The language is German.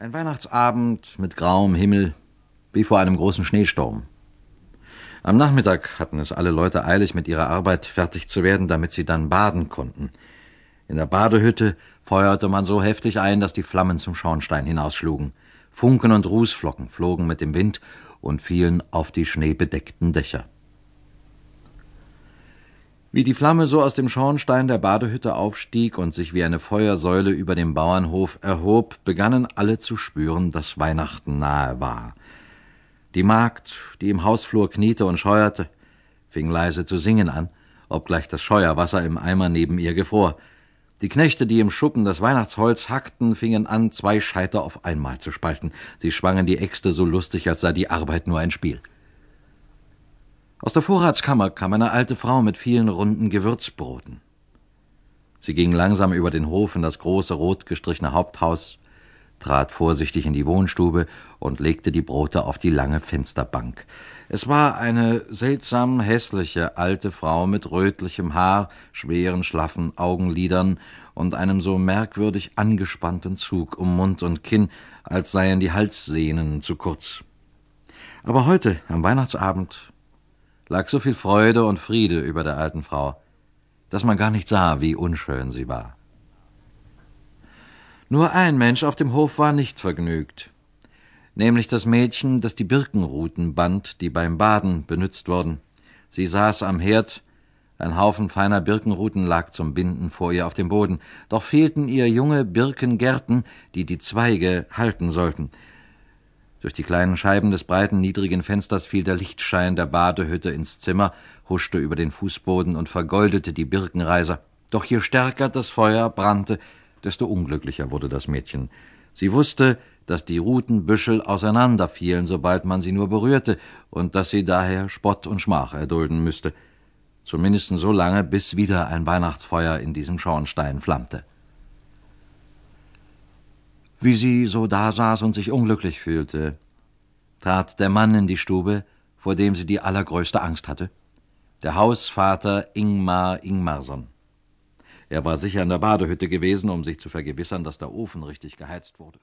Ein Weihnachtsabend mit grauem Himmel, wie vor einem großen Schneesturm. Am Nachmittag hatten es alle Leute eilig, mit ihrer Arbeit fertig zu werden, damit sie dann baden konnten. In der Badehütte feuerte man so heftig ein, dass die Flammen zum Schornstein hinausschlugen. Funken und Rußflocken flogen mit dem Wind und fielen auf die schneebedeckten Dächer. Wie die Flamme so aus dem Schornstein der Badehütte aufstieg und sich wie eine Feuersäule über dem Bauernhof erhob, begannen alle zu spüren, dass Weihnachten nahe war. Die Magd, die im Hausflur kniete und scheuerte, fing leise zu singen an, obgleich das Scheuerwasser im Eimer neben ihr gefror. Die Knechte, die im Schuppen das Weihnachtsholz hackten, fingen an, zwei Scheiter auf einmal zu spalten. Sie schwangen die Äxte so lustig, als sei die Arbeit nur ein Spiel. Aus der Vorratskammer kam eine alte Frau mit vielen runden Gewürzbroten. Sie ging langsam über den Hof in das große rot gestrichene Haupthaus, trat vorsichtig in die Wohnstube und legte die Brote auf die lange Fensterbank. Es war eine seltsam hässliche alte Frau mit rötlichem Haar, schweren, schlaffen Augenlidern und einem so merkwürdig angespannten Zug um Mund und Kinn, als seien die Halssehnen zu kurz. Aber heute, am Weihnachtsabend, lag so viel Freude und Friede über der alten Frau, dass man gar nicht sah, wie unschön sie war. Nur ein Mensch auf dem Hof war nicht vergnügt, nämlich das Mädchen, das die Birkenruten band, die beim Baden benützt wurden. Sie saß am Herd, ein Haufen feiner Birkenruten lag zum Binden vor ihr auf dem Boden, doch fehlten ihr junge Birkengärten, die die Zweige halten sollten. Durch die kleinen Scheiben des breiten, niedrigen Fensters fiel der Lichtschein der Badehütte ins Zimmer, huschte über den Fußboden und vergoldete die Birkenreiser. Doch je stärker das Feuer brannte, desto unglücklicher wurde das Mädchen. Sie wusste, dass die Rutenbüschel auseinanderfielen, sobald man sie nur berührte, und dass sie daher Spott und Schmach erdulden müsste. Zumindest so lange, bis wieder ein Weihnachtsfeuer in diesem Schornstein flammte. Wie sie so dasaß und sich unglücklich fühlte, trat der Mann in die Stube, vor dem sie die allergrößte Angst hatte. Der Hausvater Ingmar Ingmarsson. Er war sicher in der Badehütte gewesen, um sich zu vergewissern, dass der Ofen richtig geheizt wurde.